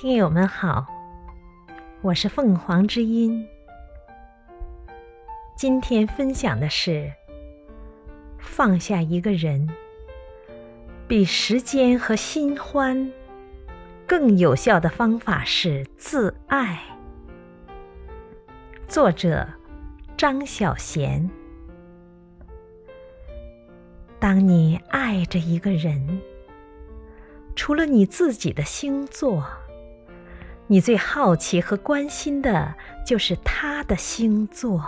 听友们好，我是凤凰之音。今天分享的是，放下一个人，比时间和新欢更有效的方法是自爱。作者张小娴。当你爱着一个人，除了你自己的星座。你最好奇和关心的就是他的星座。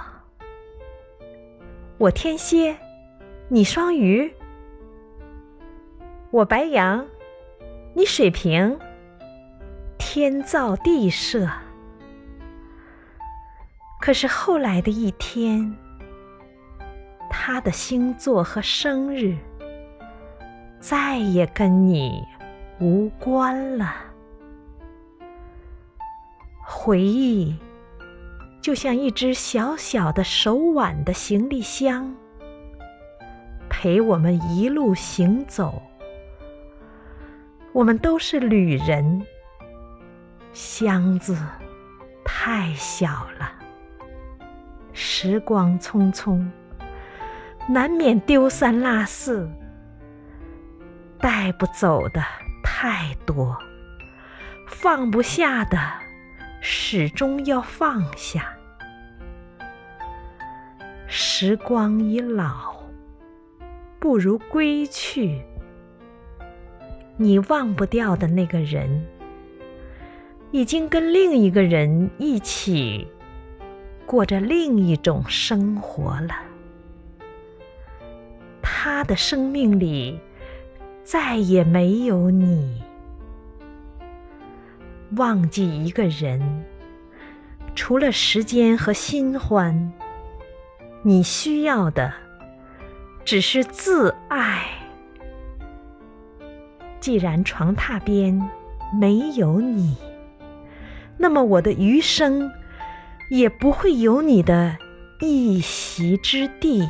我天蝎，你双鱼；我白羊，你水瓶。天造地设。可是后来的一天，他的星座和生日再也跟你无关了。回忆就像一只小小的手挽的行李箱，陪我们一路行走。我们都是旅人，箱子太小了，时光匆匆，难免丢三落四，带不走的太多，放不下的。始终要放下。时光已老，不如归去。你忘不掉的那个人，已经跟另一个人一起过着另一种生活了。他的生命里再也没有你。忘记一个人，除了时间和新欢，你需要的只是自爱。既然床榻边没有你，那么我的余生也不会有你的一席之地。